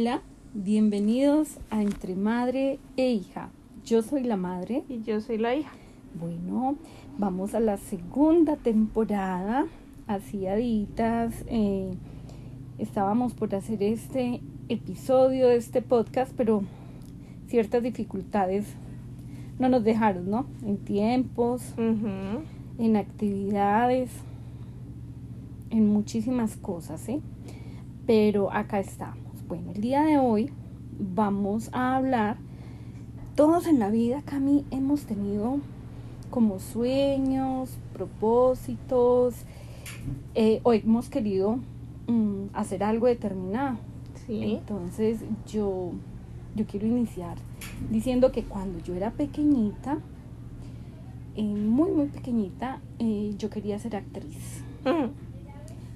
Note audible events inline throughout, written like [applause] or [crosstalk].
Hola, bienvenidos a Entre Madre e Hija. Yo soy la madre. Y yo soy la hija. Bueno, vamos a la segunda temporada. Hacía días eh, estábamos por hacer este episodio este podcast, pero ciertas dificultades no nos dejaron, ¿no? En tiempos, en actividades, en muchísimas cosas, ¿sí? Pero acá estamos. Bueno, el día de hoy vamos a hablar, todos en la vida, Cami, hemos tenido como sueños, propósitos, eh, o hemos querido mm, hacer algo determinado. Sí. Entonces yo, yo quiero iniciar diciendo que cuando yo era pequeñita, eh, muy muy pequeñita, eh, yo quería ser actriz. Ujú.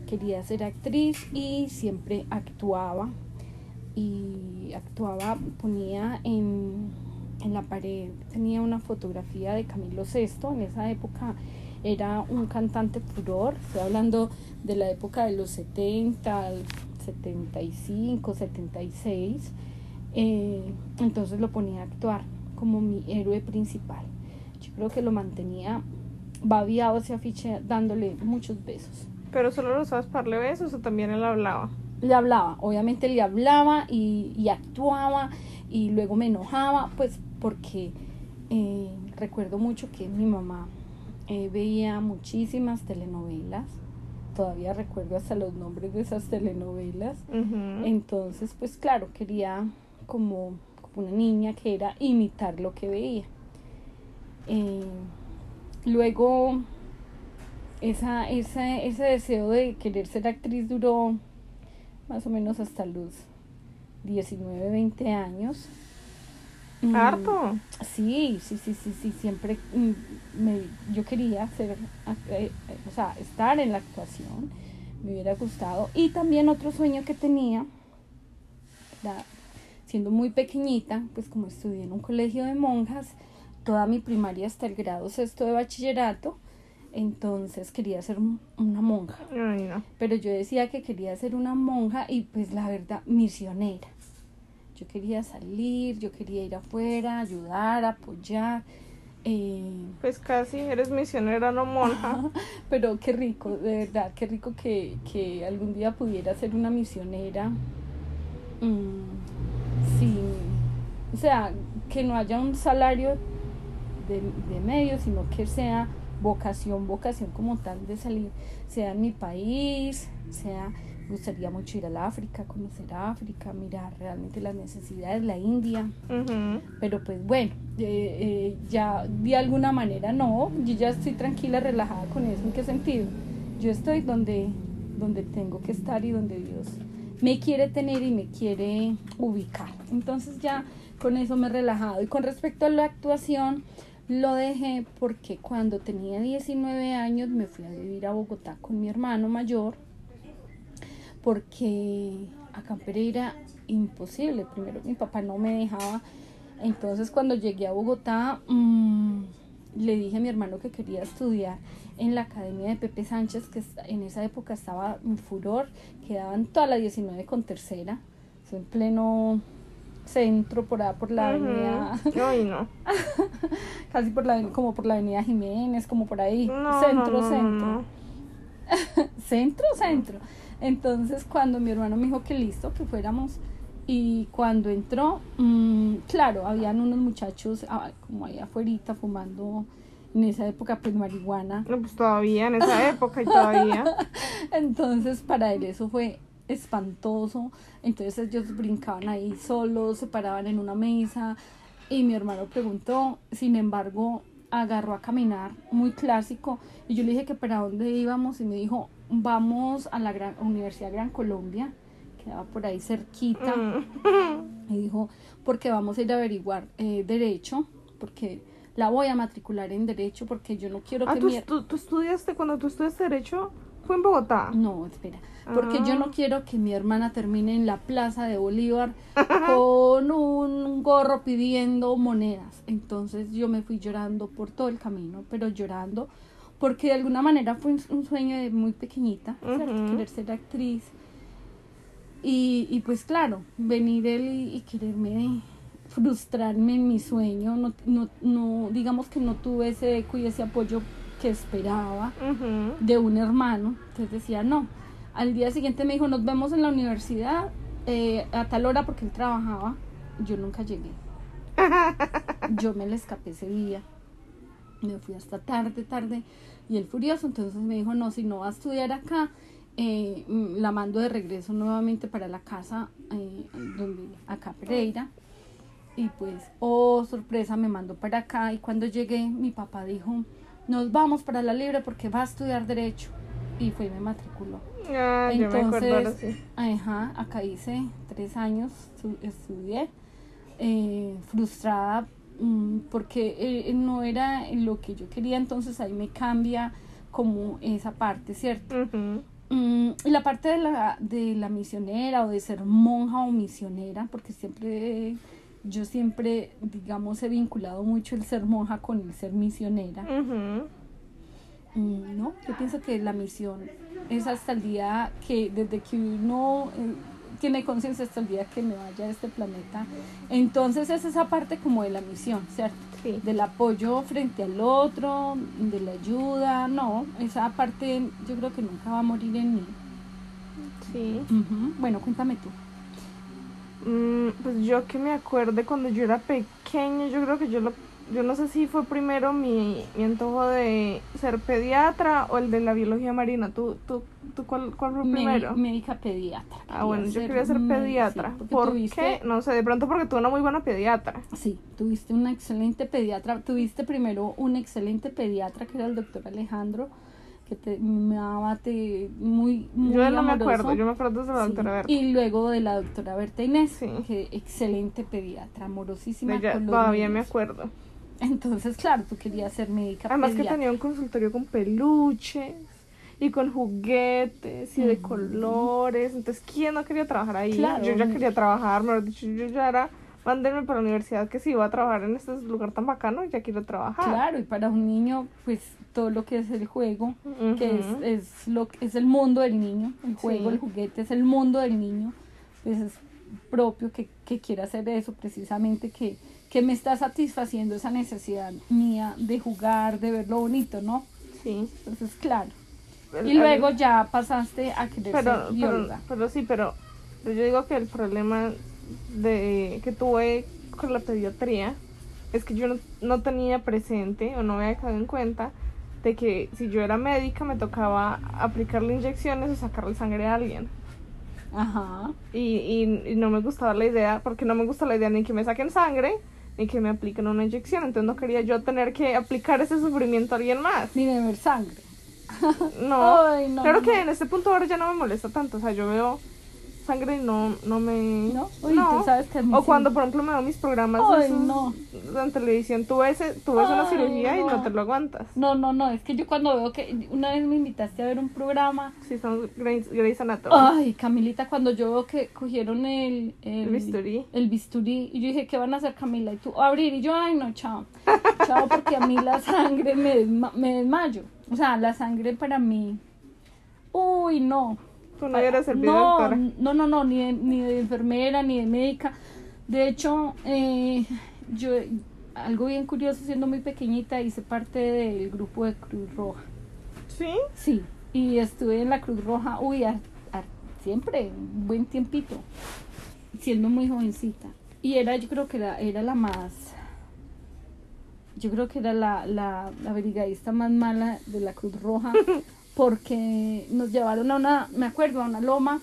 Quería ser actriz y siempre actuaba. Y actuaba, ponía en, en la pared, tenía una fotografía de Camilo VI. En esa época era un cantante furor. Estoy hablando de la época de los 70, al 75, 76. Eh, entonces lo ponía a actuar como mi héroe principal. Yo creo que lo mantenía babiado ese afiche dándole muchos besos. Pero solo lo sabes para darle besos o también él hablaba. Le hablaba, obviamente le hablaba y, y actuaba y luego me enojaba, pues porque eh, recuerdo mucho que mi mamá eh, veía muchísimas telenovelas, todavía recuerdo hasta los nombres de esas telenovelas, entonces pues claro, quería como, como una niña que era imitar lo que veía. Eh, luego esa, esa, ese deseo de querer ser actriz duró más o menos hasta los 19, 20 años. Mm, Harto. Sí, sí, sí, sí, sí, siempre mm, me, yo quería ser, ac- eh, eh, o sea, estar en la actuación, me hubiera gustado. Y también otro sueño que tenía, siendo muy pequeñita, pues como estudié en un colegio de monjas, toda mi primaria hasta el grado sexto de bachillerato, entonces quería ser un- una monja. Ay, no. Pero yo decía que quería ser una monja y pues la verdad, misionera. Yo quería salir, yo quería ir afuera, ayudar, apoyar. eh, Pues casi eres misionera, no monja. [laughs] pero qué rico, de verdad, qué rico que, que algún día pudiera ser una misionera. mm, sin, o sea, que no haya un salario de, de medio, sino que sea vocación, vocación como tal de salir, sea en mi país, sea, me gustaría mucho ir al África, conocer África, mirar realmente las necesidades, la India, Ujú. pero pues bueno, eh, eh, ya de alguna manera no, yo ya estoy tranquila, relajada con eso, ¿en qué sentido? Yo estoy donde, donde tengo que estar y donde Dios me quiere tener y me quiere ubicar. Entonces ya con eso me he relajado. Y con respecto a la actuación, lo dejé porque cuando tenía 19 años me fui a vivir a Bogotá con mi hermano mayor porque acá en Pereira imposible. Primero mi papá no me dejaba. Entonces cuando llegué a Bogotá mm, le dije a mi hermano que quería estudiar en la academia de Pepe Sánchez, que en esa época estaba en furor, quedaban todas las 19 con tercera, en pleno centro por por la avenida, Ujú. Ay, no. [laughs] casi por la como por la avenida Jiménez, como por ahí, No, centro, no, centro [laughs] centro, centro. Entonces, cuando mi hermano me dijo que listo, que fuéramos, y cuando entró, mm, claro, habían unos muchachos ah, como ahí afuera fumando, en esa época, pues marihuana. No, pues todavía, en esa época y todavía. [laughs] Entonces, para él eso fue espantoso. Entonces, ellos brincaban ahí solos, se paraban en una mesa, y mi hermano preguntó, sin embargo, agarró a caminar, muy clásico, y yo le dije que para dónde íbamos, y me dijo, vamos a la gran, Universidad Gran Colombia, quedaba por ahí cerquita, Mm. y dijo, porque vamos a ir a averiguar eh, derecho, porque la voy a matricular en derecho, porque yo no quiero Ah, que ¿tú, mi... tú, tú estudiaste, cuando tú estudiaste Derecho, fue en Bogotá. No, espera. Porque yo Ah. no quiero que mi hermana termine en la plaza de Bolívar con un gorro pidiendo monedas. Entonces yo me fui llorando por todo el camino, pero llorando porque de alguna manera fue un- sueño de muy pequeñita, querer ser actriz. Y, y pues claro, venir él y, y quererme frustrarme en mi sueño, no, no, no, digamos que no tuve ese eco y ese apoyo que esperaba Ujú. de un hermano, entonces decía no. Al día siguiente me dijo, nos vemos en la universidad eh, a tal hora porque él trabajaba, yo nunca llegué. [laughs] Yo me le escapé ese día, me fui hasta tarde, tarde, y él furioso, entonces me dijo, no, si no va a estudiar acá, eh, mm, la mando de regreso nuevamente para la casa, eh, donde, acá Pereira. Y pues, oh, sorpresa, me mandó para acá y cuando llegué, mi papá dijo, nos vamos para la libre porque va a estudiar derecho. Y fue y me matriculó. Ah, yo me acuerdo ahora Entonces, sí. ajá, acá hice tres años, estudié, eh, frustrada mm, porque eh, no era lo que yo quería, entonces ahí me cambia como esa parte, ¿cierto? Mm, y la parte de la, de la misionera o de ser monja o misionera, porque siempre, yo siempre, digamos, he vinculado mucho el ser monja con el ser misionera. Mm, No, yo pienso que la misión es hasta el día que, desde que uno eh, tiene conciencia hasta el día que me vaya de este planeta. Entonces es esa parte como de la misión, ¿cierto? Sí. Del apoyo frente al otro, de la ayuda, no, esa parte yo creo que nunca va a morir en mí. Sí. Bueno, cuéntame tú. Mm, pues yo que me acuerde cuando yo era pequeña, yo creo que yo lo, yo no sé si fue primero mi, mi antojo de ser pediatra o el de la biología marina. ¿Tú, tú, tú cuál, cuál fue primero? médica pediatra. Ah, bueno, yo quería ser pediatra. sí, porque ¿Por tuviste- qué? No sé, de pronto porque tuve una muy buena pediatra. Sí, tuviste una excelente pediatra. Tuviste primero un excelente pediatra que era el doctor Alejandro, que te mimaba, te muy, muy Yo no me amoroso. acuerdo, yo me acuerdo de la Sí, doctora Berta. Y luego de la doctora Berta Inés, Sí. que excelente pediatra, amorosísima. Ella todavía me acuerdo. Entonces, claro, tú querías ser médica Además que tenía un consultorio con peluches y con juguetes y de colores. Entonces, ¿quién no quería trabajar ahí? Claro. Yo ya quería trabajar, mejor dicho, yo ya era, mándenme para la universidad que si iba a trabajar en este lugar tan bacano, ya quiero trabajar. Claro, y para un niño, pues todo lo que es el juego, que es, es lo es el mundo del niño, el juego, Sí. el juguete es el mundo del niño, pues es propio que, que quiera hacer eso precisamente, que, que me está satisfaciendo esa necesidad mía de jugar, de ver lo bonito, ¿no? Sí. Entonces, claro. Y luego el- ya pasaste a querer pero, ser pero, bióloga. pero sí, pero yo digo que el problema de que tuve con la pediatría es que yo no, no tenía presente o no me había quedado en cuenta de que si yo era médica me tocaba aplicarle inyecciones o sacarle sangre a alguien. Ajá. Y, y, y no me gustaba la idea, porque no me gusta la idea ni que me saquen sangre ni que me apliquen una inyección. Entonces no quería yo tener que aplicar ese sufrimiento a alguien más. Ni de ver sangre. No, Ay, no, claro que en este punto ahora ya no me molesta tanto. O sea, yo veo sangre y no, no me. ¿No? Uy, tú sabes que a mí O sí. cuando, por ejemplo, me veo mis programas Ay, esos no. en televisión, tú ves, tú ves una cirugía y no te lo aguantas. No, no, no, es que yo cuando veo que una vez me invitaste a ver un programa Sí, son Grey's, Grey's Anatomy. Ay, Camilita, cuando yo veo que cogieron el, El bisturí. el bisturí, y yo dije, ¿qué van a hacer, Camila? Y tú, abrir, y yo, ay, no, chao. Chao, porque a mí la sangre me, desma- me desmayo. O sea, la sangre para mí, uy, no. No hubieras servido no, doctora. no, no, no, ni de, ni de enfermera, ni de médica. De hecho, eh, yo, algo bien curioso, siendo muy pequeñita, hice parte del grupo de Cruz Roja. ¿Sí? Sí, y estuve en la Cruz Roja, uy, a- a- siempre, un buen tiempito, siendo muy jovencita. Y era, yo creo que era, era la más, yo creo que era la, la, la brigadista más mala de la Cruz Roja, [laughs] porque nos llevaron a una, me acuerdo, a una loma,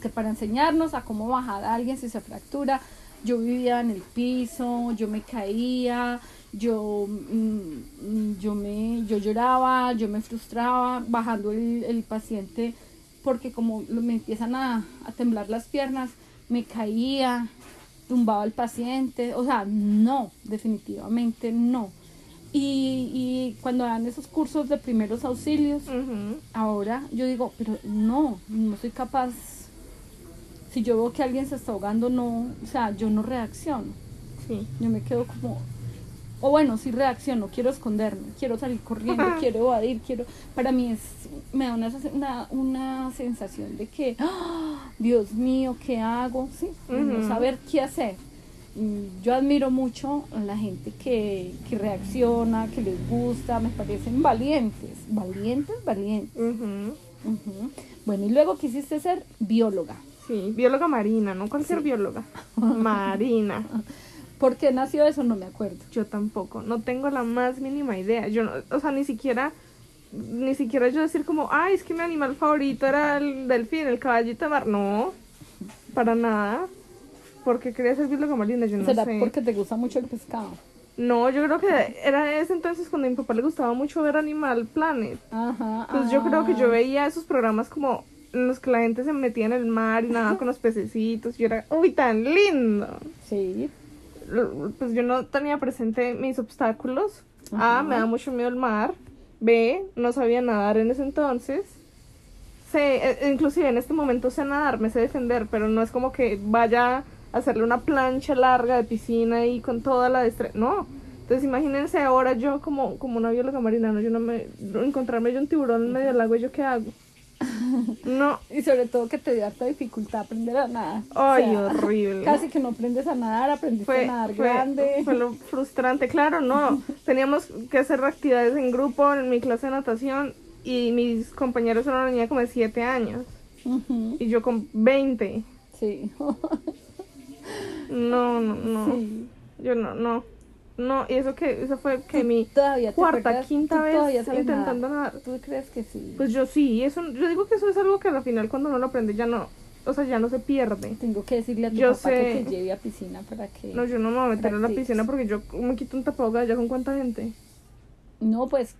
que para enseñarnos a cómo bajar a alguien si se fractura. Yo vivía en el piso, yo me caía, yo, mm, yo, me, yo lloraba, yo me frustraba bajando el, el paciente porque como me empiezan a, a temblar las piernas, me caía, tumbaba al paciente, o sea, no, definitivamente no. Y, y cuando dan esos cursos de primeros auxilios, ahora yo digo, pero no, no soy capaz. Si yo veo que alguien se está ahogando, no, o sea, yo no reacciono. Sí. Yo me quedo como, o bueno, sí reacciono, quiero esconderme, quiero salir corriendo, quiero evadir, quiero. Para mí es, me da una, una, una sensación de que ¡ah! Dios mío, ¿qué hago? Sí, no saber qué hacer. Mm, Yo admiro mucho a la gente que, que reacciona, que les gusta, me parecen valientes, valientes, valientes. Ujú. Ujú. Bueno, y luego quisiste ser bióloga. Sí, bióloga marina, no cualquier Sí. bióloga. [laughs] Marina. ¿Por qué nació eso? No me acuerdo. Yo tampoco, no tengo la más mínima idea. Yo no, o sea, ni siquiera, ni siquiera yo decir como, ay, es que mi animal favorito era el delfín, el caballito de mar. No, para nada. Porque quería ser bióloga marina, yo no ¿Será sé. porque te gusta mucho el pescado? No, yo creo que era ese entonces cuando a mi papá le gustaba mucho ver Animal Planet. Ajá. Pues yo creo que ah. yo veía esos programas como en los que la gente se metía en el mar y nadaba con los pececitos. Y yo era, uy, tan lindo. Sí. Pues yo no tenía presente mis obstáculos. Ajá. A, me da mucho miedo el mar. B, no sabía nadar en ese entonces. Sé, e- inclusive en este momento sé nadar, me sé defender, pero no es como que vaya hacerle una plancha larga de piscina y con toda la destreza. No. Entonces imagínense ahora yo como, como una bióloga marina, ¿no? Yo no me... Encontrarme yo un tiburón en medio del agua, ¿y ¿yo qué hago? [laughs] No. Y sobre todo que te dio harta dificultad aprender a nadar. O Ay, sea, horrible. Casi que no aprendes a nadar, aprendiste fue, a nadar fue- grande. fue lo frustrante. Claro, no. [laughs] Teníamos que hacer actividades en grupo en mi clase de natación y mis compañeros eran una niña como de 7 años y yo con 20. Sí. [laughs] No, no, no. Sí. Yo no, no. No, y eso que eso fue que mi Todavía cuarta, acuerdas? quinta ¿Tú vez intentando nadar? nadar. ¿Tú crees que sí? Pues yo sí, eso yo digo que eso es algo que al final cuando uno lo aprende ya no, o sea, ya no se pierde. Tengo que decirle a tu Yo papá sé. que te lleve a piscina para que... No, yo no me voy a meter en la piscina porque yo me quito un tapabocas ya con cuánta gente. No, pues...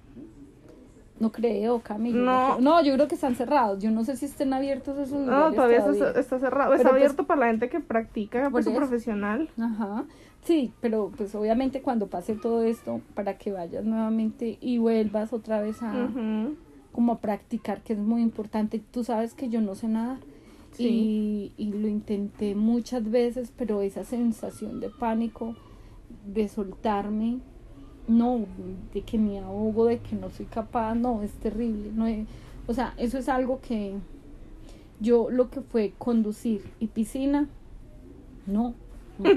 No creo, Cami. yo No. No, yo creo que están cerrados. Yo no sé si estén abiertos esos No, lugares todavía, está- todavía. Está, cerrado. Pero está pues- abierto para la gente que practica Por pues, su profesional. Ajá. Sí, pero pues obviamente cuando pase todo esto, para que vayas nuevamente y vuelvas otra vez a... Como a practicar, que es muy importante. Tú sabes que yo no sé nadar Sí. y, y lo intenté muchas veces, pero esa sensación de pánico, de soltarme, no, de que me ahogo, de que no soy capaz, no, es terrible. No es- o sea, eso es algo que yo lo que fue conducir y piscina, no. No,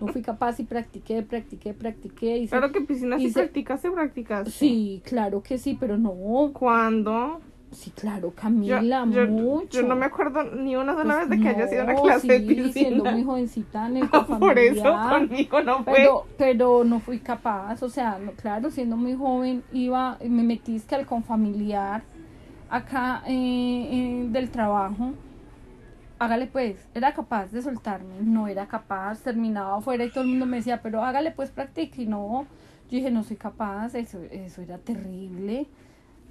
no fui capaz y practiqué, practiqué, practiqué. Claro que piscina si hice- practicaste, practicaste. Sí, claro que sí, pero no. ¿Cuándo? Sí, claro, Camila, yo, mucho. yo no me acuerdo ni una sola Pues vez de que haya sido una clase sí, de siendo muy piscina. jovencita en el [laughs] Por eso conmigo no fue. pero, pero no fui capaz, o sea, no, claro, siendo muy joven, iba, me metí es que al confamiliar acá eh, eh, del trabajo, hágale pues, era capaz de soltarme, no era capaz, terminaba afuera y todo el mundo me decía, pero hágale pues, practique, y no, yo dije, no soy capaz, eso, eso era terrible.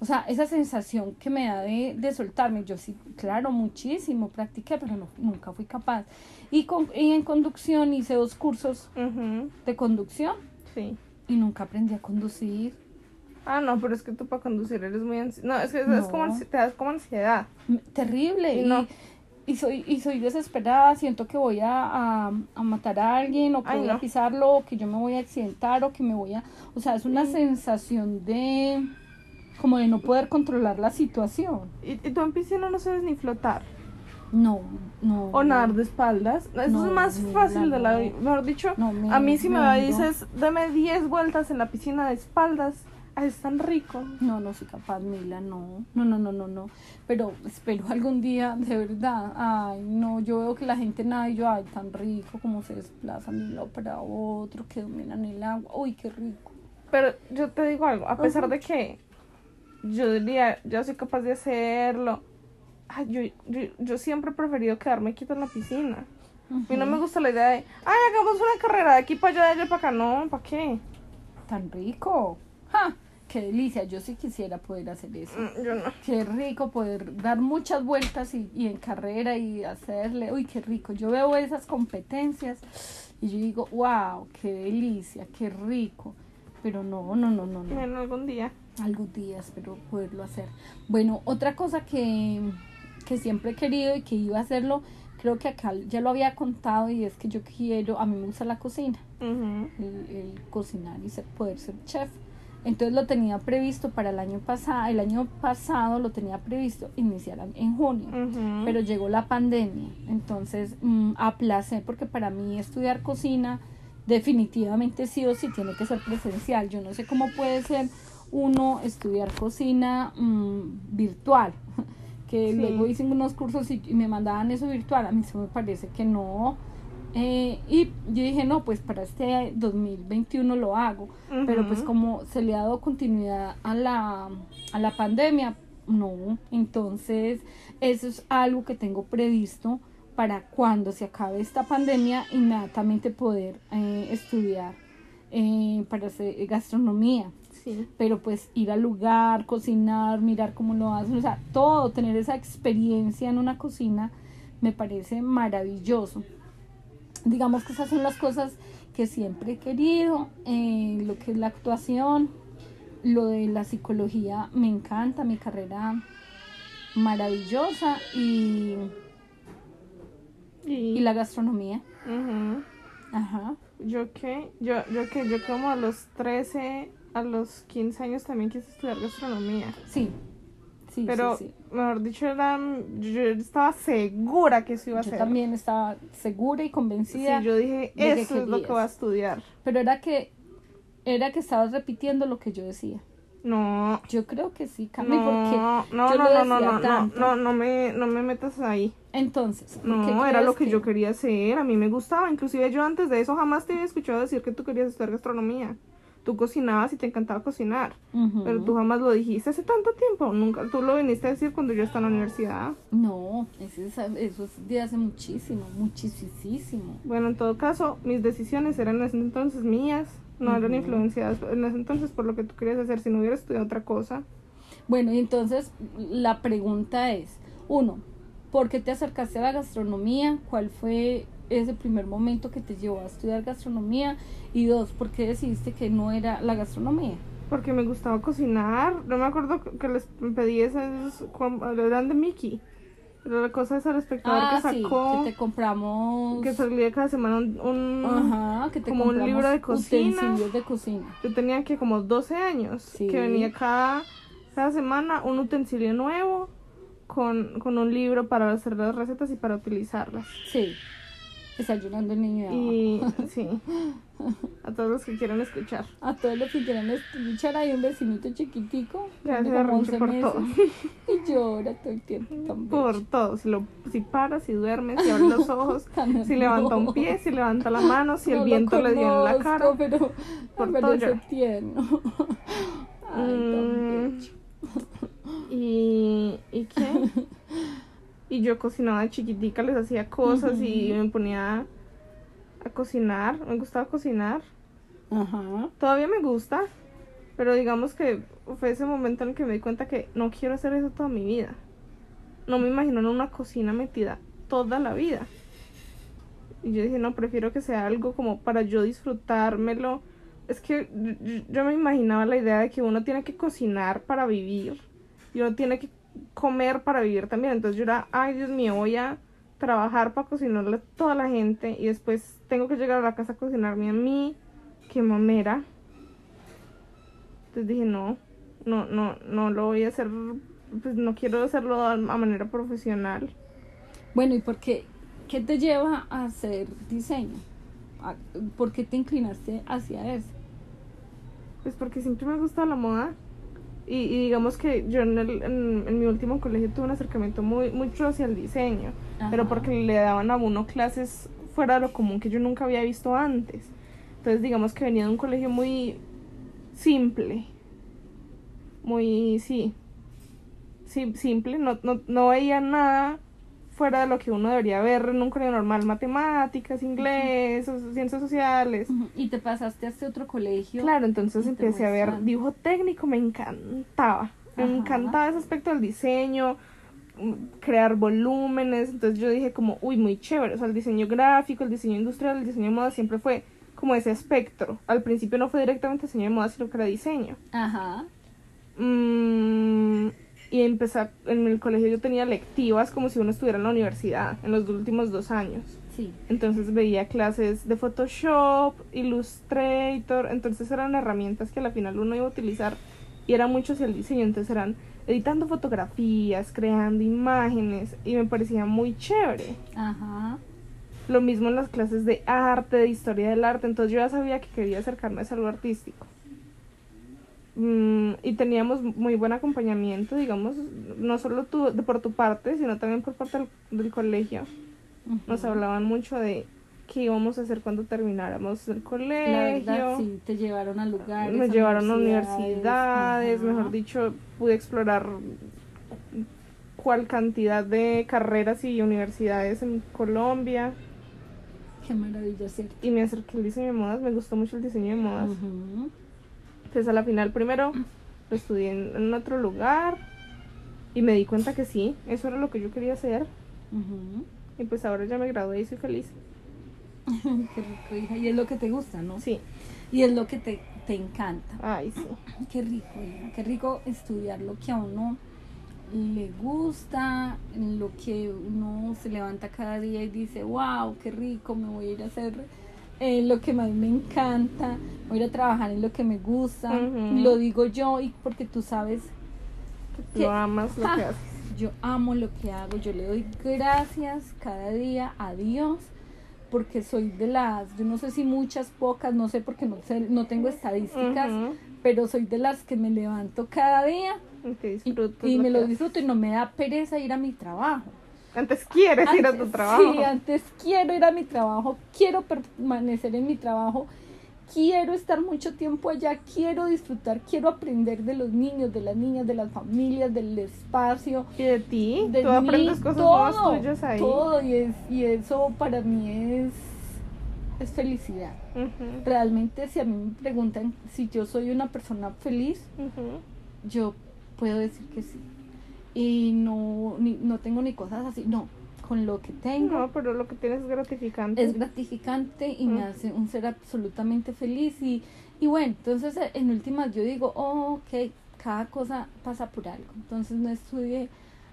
O sea, esa sensación que me da de, de soltarme, yo sí, claro, muchísimo practiqué, pero no, nunca fui capaz. Y, con, y en conducción hice dos cursos de conducción Sí. y nunca aprendí a conducir. Ah, no, pero es que tú para conducir eres muy ansi- No, es que es, es como te das como ansiedad. M- Terrible. Y no. y soy, y soy desesperada, siento que voy a, a, a matar a alguien, o que Ay, voy no. a pisarlo, o que yo me voy a accidentar, o que me voy a... O sea, es una sensación de... como de no poder controlar la situación. Y, y tú en piscina no sabes ni flotar. No, no. O nadar de espaldas. Eso No, es más fácil de la vida. Mejor dicho, No, a mí si me, dices, dame 10 vueltas en la piscina de espaldas, ah, es tan rico. No, no soy capaz, Mila, no. No, no, no, no, no. Pero espero algún día, de verdad. Ay, no, yo veo que la gente nada y yo, ay, tan rico como se desplazan de un lado para otro, que dominan el agua. Uy, qué rico. Pero yo te digo algo, a pesar de que yo diría, yo soy capaz de hacerlo, ay, yo, yo, yo siempre he preferido quedarme quieto en la piscina. A mí no me gusta la idea de, ay, hagamos una carrera de aquí para allá, de allá para acá. No, ¿para qué? Tan rico. ¡Ja! Qué delicia. Yo sí quisiera poder hacer eso. Mm, Yo no. Qué rico poder dar muchas vueltas y, y en carrera y hacerle. Uy, qué rico. Yo veo esas competencias y yo digo, wow, qué delicia, qué rico. Pero no, no, no, no, no. Algún día. Algún día espero poderlo hacer. Bueno, otra cosa que, que siempre he querido y que iba a hacerlo, creo que acá ya lo había contado y es que yo quiero, a mí me gusta la cocina, el, el cocinar y ser, poder ser chef. Entonces lo tenía previsto para el año pasado, el año pasado lo tenía previsto iniciar en junio, pero llegó la pandemia, entonces mm, aplacé porque para mí estudiar cocina definitivamente sí o sí tiene que ser presencial. Yo no sé cómo puede ser uno estudiar cocina mm, virtual, [laughs] que Sí. luego hice unos cursos y, y me mandaban eso virtual, a mí se me parece que no. Eh, y yo dije, no, pues para este 2021 lo hago, pero pues como se le ha dado continuidad a la, a la pandemia, no, entonces eso es algo que tengo previsto para cuando se acabe esta pandemia, inmediatamente poder eh, estudiar eh, para hacer gastronomía Sí. pero pues ir al lugar, cocinar, mirar cómo lo hacen, o sea, todo, tener esa experiencia en una cocina me parece maravilloso. Digamos que esas son las cosas que siempre he querido, eh, lo que es la actuación, lo de la psicología me encanta, mi carrera maravillosa y, Y, y la gastronomía. Ajá. Yo qué, yo, yo qué, yo como a los 13, a los 15 años también quise estudiar gastronomía. Sí, sí, Pero, sí, sí. mejor dicho, era, yo estaba segura que eso iba a Yo ser. también estaba segura y Sí, convencida. yo dije, de que eso es lo que voy a estudiar. Pero era que era que estabas repitiendo lo que yo decía. No, Yo creo que sí, Cami, no, porque no, yo no, lo no, no, no, no, tanto. no, no me, no me metas ahí. entonces, ¿por qué No, era lo que, yo quería hacer, a mí me gustaba, inclusive yo antes de eso jamás te había escuchado decir que tú querías estudiar gastronomía. Tú cocinabas y te encantaba cocinar, pero tú jamás lo dijiste hace tanto tiempo, nunca, tú lo viniste a decir cuando yo estaba en la universidad. No, eso es de hace muchísimo, muchísimo. Bueno, en todo caso, mis decisiones eran en ese entonces mías, no eran influenciadas en ese entonces por lo que tú querías hacer, si no hubieras estudiado otra cosa. Bueno, y entonces la pregunta es, uno, ¿por qué te acercaste a la gastronomía? ¿Cuál fue ese primer momento que te llevó a estudiar gastronomía? Y dos, ¿por qué decidiste que no era la gastronomía? Porque me gustaba cocinar. No me acuerdo que les pedí esas. Eran de Mickey. Pero la cosa es el espectador Ah, que sí, sacó. que te compramos... Que salía cada semana un. un- Ajá, que te como un libro de cocina. de cocina. Yo tenía que como 12 años. Sí. Que venía cada, cada semana un utensilio nuevo. Con, con un libro para hacer las recetas y para utilizarlas. Sí. Desayunando el niño de Y [laughs] sí. A todos los que quieran escuchar. A todos los que quieran escuchar hay un vecinito chiquitico. Se como berrinche 11 por meses, todo. [laughs] Y llora todo el tiempo. tan Por bello. todo. Si, lo, si para, si duerme, si abre los [laughs] ojos. Si levanta un pie, si levanta la mano, si el No viento le dio en la cara. Pero, Por todo llora. tierno. Ay, tan Mm. Y, ¿y qué? Y yo cocinaba de chiquitica, les hacía cosas y me ponía a cocinar. Me gustaba cocinar. Ajá. Todavía me gusta, pero digamos que fue ese momento en el que me di cuenta que no quiero hacer eso toda mi vida. No me imagino en una cocina metida toda la vida. Y yo dije, no, prefiero que sea algo como para yo disfrutármelo. Es que yo me imaginaba la idea de que uno tiene que cocinar para vivir y uno tiene que comer para vivir también. Entonces yo era, ay Dios mío, voy a trabajar para cocinarle a toda la gente y después tengo que llegar a la casa a cocinarme a mí. Qué mamera. Entonces dije, no, no, no, no lo voy a hacer, pues no quiero hacerlo a, manera profesional. Bueno, ¿y por qué? ¿Qué te lleva a hacer diseño? ¿A- ¿Por qué te inclinaste hacia eso? Pues porque siempre me gusta la moda. Y, y digamos que yo en, el- en- en mi último colegio tuve un acercamiento muy mucho hacia el diseño, pero porque le daban a uno clases fuera de lo común que yo nunca había visto antes. Entonces digamos que venía de un colegio muy simple. Muy, sí. Sí, simple. No, no, no veía nada fuera de lo que uno debería ver en un colegio normal. Matemáticas, inglés, ciencias sociales. Y te pasaste a este otro colegio. Claro, entonces empecé a ver dibujo técnico, me encantaba. Me encantaba ese aspecto del diseño, mm, crear volúmenes. Entonces yo dije como, uy, muy chévere. O sea, el diseño gráfico, el diseño industrial, el diseño de moda siempre fue como ese espectro. Al principio no fue directamente diseño de moda, sino que era diseño. Ajá. Mm, y empecé, a- en el colegio yo tenía lectivas como si uno estuviera en la universidad, en los últimos dos años. Sí. Entonces veía clases de Photoshop, Illustrator, entonces eran herramientas que al final uno iba a utilizar y era mucho hacia el diseño, entonces eran editando fotografías, creando imágenes y me parecía muy chévere. Ajá. Lo mismo en las clases de arte, de historia del arte, entonces yo ya sabía que quería acercarme a algo artístico. Mm, y teníamos muy buen acompañamiento, digamos, no solo tu, de por tu parte, sino también por parte del, del colegio. Nos hablaban mucho de qué íbamos a hacer cuando termináramos el La colegio. verdad, sí, te llevaron a lugares. Nos llevaron a universidades, mejor dicho, pude explorar cuál cantidad de carreras y universidades en Colombia. Qué maravilla, ¿cierto? Y me acerqué al diseño de modas, me gustó mucho el diseño de modas. Ujú. Entonces a la final primero lo estudié en, en otro lugar y me di cuenta que sí, eso era lo que yo quería hacer. Y pues ahora ya me gradué y soy feliz. [laughs] Qué rico, hija. Y es lo que te gusta, ¿no? Sí, Y es lo que te, te encanta. ay sí. Qué rico, hija. Qué rico estudiar lo que a uno le gusta, lo que uno se levanta cada día y dice, wow, qué rico, me voy a ir a hacer eh, lo que más me encanta, voy a ir a trabajar en lo que me gusta. Lo digo yo y porque tú sabes que Lo amas lo que [laughs] haces. yo amo lo que hago, yo le doy gracias cada día a Dios porque soy de las, yo no sé si muchas, pocas, no sé porque no sé, no tengo estadísticas, pero soy de las que me levanto cada día Y y, me lo disfruto y no me da pereza ir a mi trabajo. Antes quieres ir a tu trabajo. Sí, antes quiero ir a mi trabajo, quiero permanecer en mi trabajo, quiero estar mucho tiempo allá, quiero disfrutar, quiero aprender de los niños, de las niñas, de las familias, del espacio. Y de ti, de tú aprendes cosas todo, nuevas tuyas ahí. Todo, y, es, y eso para mí es, es felicidad. Realmente si a mí me preguntan si yo soy una persona feliz, yo puedo decir que sí. Y no, ni, no tengo ni cosas así, no, con lo que tengo No, pero lo que tienes es gratificante. es gratificante y me hace un ser absolutamente feliz. Y, y bueno, entonces eh, en últimas yo digo, oh, ok, cada cosa pasa por algo. Entonces no estudié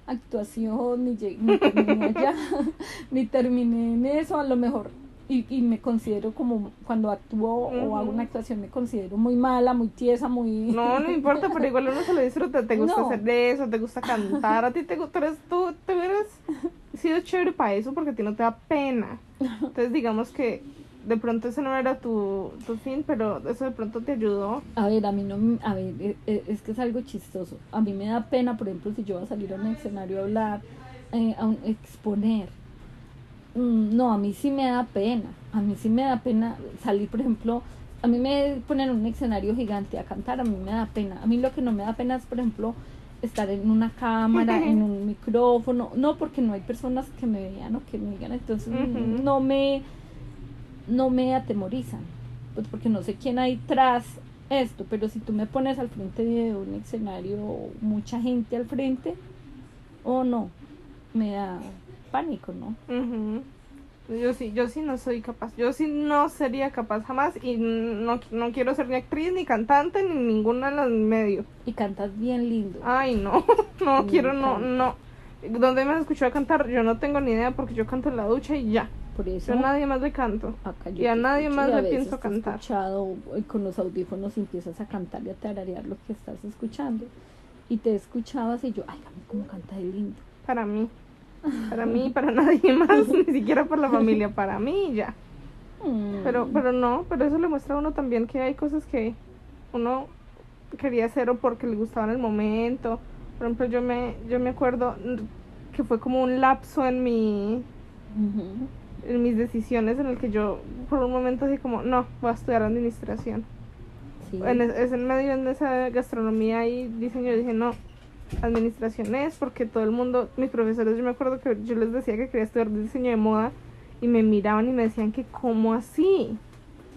actuación, ni, llegué, ni terminé [laughs] allá, [laughs] ni terminé en eso, a lo mejor. Y, y me considero como cuando actúo o hago una actuación, me considero muy mala, muy tiesa, muy... No, no [laughs] importa, pero igual uno se lo disfruta. Te gusta No. hacer eso, te gusta cantar. A ti te gusta. Tú, eres- tú, hubieras sido chévere para eso porque a ti no te da pena. Entonces, digamos que de pronto ese no era tu, tu fin, pero eso de pronto te ayudó. A ver, a mí no, a ver, e- e- es que es algo chistoso. A mí me da pena, por ejemplo, si yo voy a salir a un escenario a hablar, eh, a un- exponer. Mm, No, a mí sí me da pena. A mí sí me da pena salir, por ejemplo, a mí me ponen un escenario gigante a cantar, a mí me da pena. A mí lo que no me da pena es, por ejemplo, estar en una cámara, en un micrófono. No, porque no hay personas que me vean o que me digan, entonces Ujú. no me no me atemorizan, pues porque no sé quién hay tras esto, pero si tú me pones al frente de un escenario, mucha gente al frente, o no, me da pánico, ¿no? Yo sí, yo sí no soy capaz. Yo sí no sería capaz jamás. Y no, no quiero ser ni actriz, ni cantante, ni ninguna de las medios. Y cantas bien lindo. Ay, no, [laughs] no quiero, no, no. ¿Dónde me has escuchado cantar? Yo no tengo ni idea porque yo canto en la ducha y ya. Por eso Yo a nadie más le canto. acá y a nadie más y a le pienso cantar. escuchado eh, con los audífonos y empiezas a cantar y a tararear lo que estás escuchando. Y te escuchabas y yo, ay, a mí cómo canta de lindo. Para mí. Para mí, para nadie [laughs] más, ni siquiera para la familia, para mí ya. Mm. Pero, pero no, pero eso le muestra a uno también que hay cosas que uno quería hacer o porque le gustaba en el momento. Por ejemplo, yo me, yo me acuerdo que fue como un lapso en mi, en mis decisiones en el que yo por un momento así como, no, voy a estudiar administración. Sí. En, es, es en medio en esa gastronomía y diseño, yo dije, no, administración es porque todo el mundo, mis profesores, yo me acuerdo que yo les decía que quería estudiar diseño de moda y me miraban y me decían que, ¿cómo así?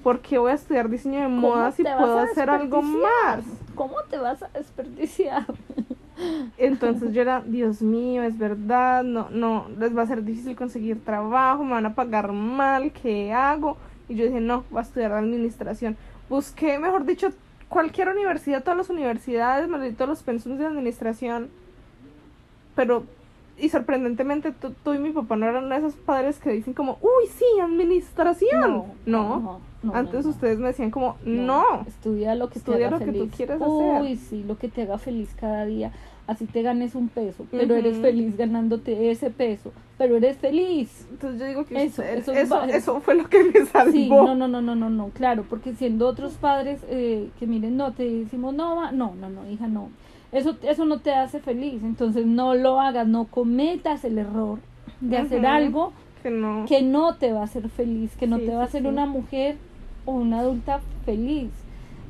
¿Por qué voy a estudiar diseño de ¿Cómo moda si puedo hacer algo más? ¿Cómo te vas a desperdiciar? Entonces yo era, Dios mío, es verdad, no, no, les va a ser difícil conseguir trabajo, me van a pagar mal, ¿qué hago? Y yo dije, no, voy a estudiar administración. Busqué, mejor dicho, cualquier universidad, todas las universidades, todos los pensums de administración, pero y sorprendentemente tú, tú y mi papá no eran esos padres que dicen como, uy, sí, administración. No, antes ustedes me decían como, no, estudia lo que estudia te haga lo que tú quieres hacer. Uy, sí, lo que te haga feliz cada día. Así te ganes un peso, pero eres feliz ganándote ese peso, pero eres feliz. Entonces yo digo que eso, eso, eso, fue lo que me salvó. Sí, no, no, no, no, no, no, claro, porque siendo otros padres eh, que miren, no, te decimos, no, va, no, no, no, hija, no, eso, eso no te hace feliz, entonces no lo hagas, no cometas el error de hacer algo que no. que no te va a hacer feliz, que no te va a hacer una mujer o una adulta feliz.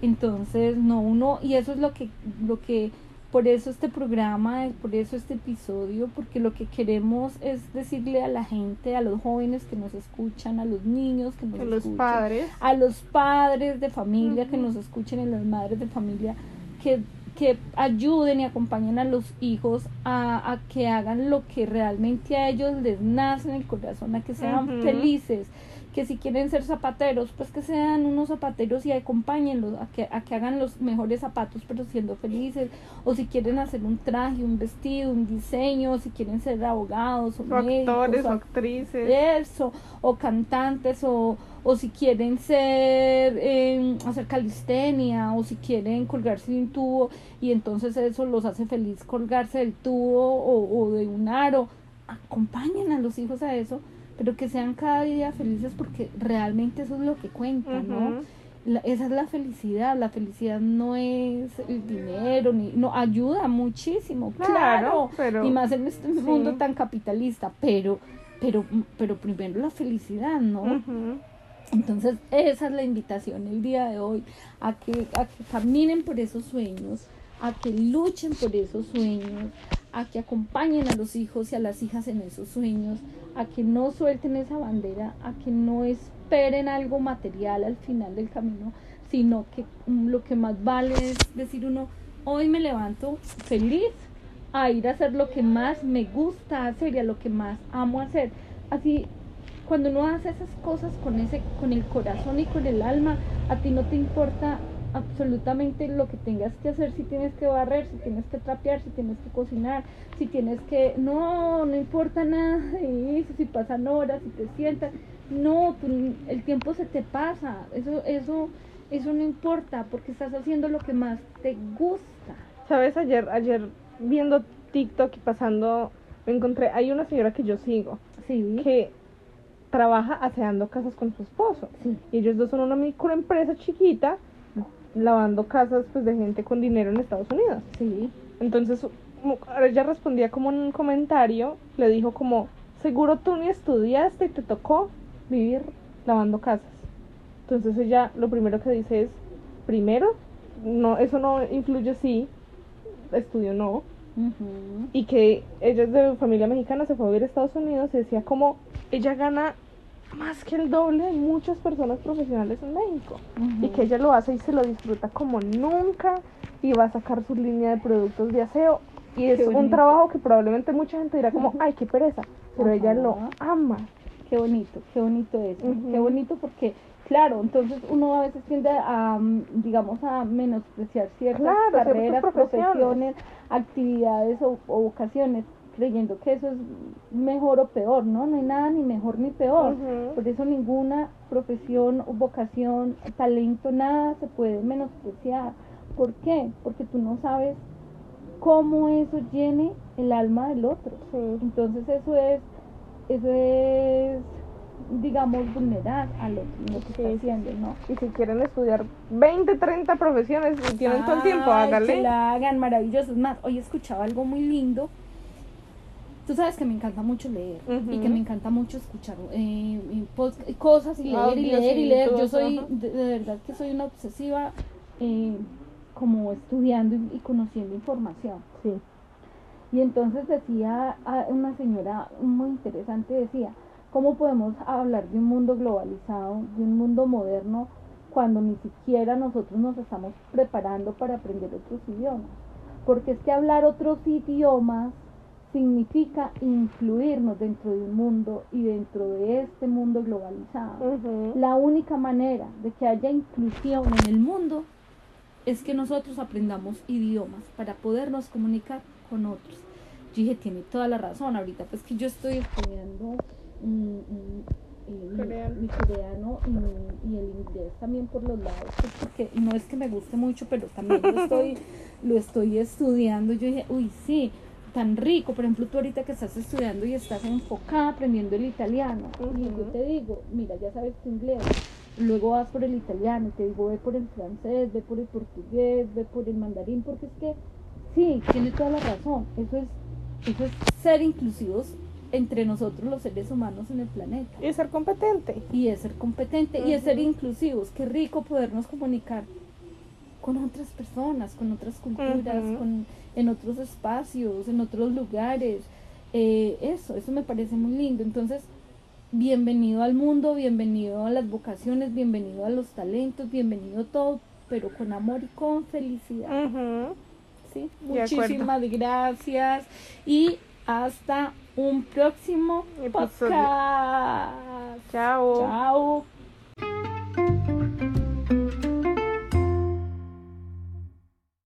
Entonces, no, uno, y eso es lo que, lo que, por eso este programa, por eso este episodio, porque lo que queremos es decirle a la gente, a los jóvenes que nos escuchan, a los niños que nos a escuchan, los padres. a los padres de familia que nos escuchen y las madres de familia, que que ayuden y acompañen a los hijos a, a, que hagan lo que realmente a ellos les nace en el corazón, a que sean felices, que si quieren ser zapateros, pues que sean unos zapateros y acompáñenlos a que, a que hagan los mejores zapatos pero siendo felices, o si quieren hacer un traje, un vestido, un diseño, si quieren ser abogados o, actores o actrices, eso, o cantantes o, o si quieren ser eh, hacer calistenia o si quieren colgarse de un tubo y entonces eso los hace feliz colgarse del tubo o, o de un aro. Acompañen a los hijos a eso pero que sean cada día felices porque realmente eso es lo que cuenta, ¿no? esa es la felicidad, la felicidad no es el dinero, ni no ayuda muchísimo, claro, y más en este mundo tan capitalista, pero pero pero primero la felicidad, ¿no? Entonces, esa es la invitación el día de hoy, a que, a que caminen por esos sueños, a que luchen por esos sueños, a que acompañen a los hijos y a las hijas en esos sueños, a que no suelten esa bandera, a que no esperen algo material al final del camino, sino que mm, lo que más vale es decir uno, hoy me levanto feliz a ir a hacer lo que más me gusta hacer y a lo que más amo hacer. Así, cuando uno hace esas cosas con ese, con el corazón y con el alma, a ti no te importa absolutamente lo que tengas que hacer, si tienes que barrer, si tienes que trapear, si tienes que cocinar, si tienes que... No, no importa nada de eso, si pasan horas, si te sientas. No, el tiempo se te pasa, eso, eso, eso no importa, porque estás haciendo lo que más te gusta. Sabes, ayer, ayer viendo TikTok y pasando, me encontré, hay una señora que yo sigo, sí. que trabaja aseando casas con su esposo. Y ellos dos son una microempresa chiquita lavando casas pues de gente con dinero en Estados Unidos. Sí. Entonces ella respondía como en un comentario, le dijo como, seguro tú ni estudiaste y te tocó vivir lavando casas. Entonces ella lo primero que dice es, primero, no, eso no influye si estudio no. Y que ella es de familia mexicana, se fue a vivir a Estados Unidos y decía como, ella gana más que el doble de muchas personas profesionales en México. Y que ella lo hace y se lo disfruta como nunca y va a sacar su línea de productos de aseo. Y es un trabajo que probablemente mucha gente dirá como, ay, qué pereza, pero ella lo ama. Qué bonito, qué bonito eso. Qué bonito porque, claro, entonces uno a veces tiende a, mm, digamos, a menospreciar ciertas carreras, profesiones, actividades o, o vocaciones creyendo que eso es mejor o peor, ¿no? No hay nada ni mejor ni peor. Por eso ninguna profesión vocación, talento, nada se puede menospreciar. ¿Por qué? Porque tú no sabes cómo eso llene el alma del otro. Entonces eso es, eso es digamos, vulnerar a lo, que está haciendo, ¿no? Y si quieren estudiar 20, 30 profesiones y tienen todo el tiempo, háganle. Que la hagan maravillosos. Más, hoy escuchaba algo muy lindo Tú sabes que me encanta mucho leer y que me encanta mucho escuchar eh, cosas y leer y leer y leer. Yo soy, de, verdad que soy una obsesiva eh, como estudiando y, conociendo información. Sí. Y entonces decía una señora muy interesante, decía, ¿cómo podemos hablar de un mundo globalizado, de un mundo moderno, cuando ni siquiera nosotros nos estamos preparando para aprender otros idiomas? Porque es que hablar otros idiomas significa incluirnos dentro de un mundo y dentro de este mundo globalizado. La única manera de que haya inclusión en el mundo es que nosotros aprendamos idiomas para podernos comunicar con otros. Yo dije, tiene toda la razón. Ahorita pues que yo estoy estudiando mm, mm, Coreano. mi, coreano y, y el inglés también por los lados, pues, porque no es que me guste mucho, pero también lo estoy, [laughs] lo estoy estudiando. Yo dije, uy, sí, tan rico. Por ejemplo, tú ahorita que estás estudiando y estás enfocada aprendiendo el italiano. Y yo te digo, mira, ya sabes tu inglés. Luego vas por el italiano, te digo, ve por el francés, ve por el portugués, ve por el mandarín, porque es que sí, tiene toda la razón. Eso es, eso es ser inclusivos entre nosotros los seres humanos en el planeta. Y ser competente. Y es ser competente y es ser inclusivos. Qué rico podernos comunicar con otras personas, con otras culturas, con, en otros espacios, en otros lugares. Eh, eso, eso me parece muy lindo. Entonces, bienvenido al mundo, bienvenido a las vocaciones, bienvenido a los talentos, bienvenido todo, pero con amor y con felicidad. ¿sí? Muchísimas gracias y hasta un próximo Episodio. podcast. Chao. Chao.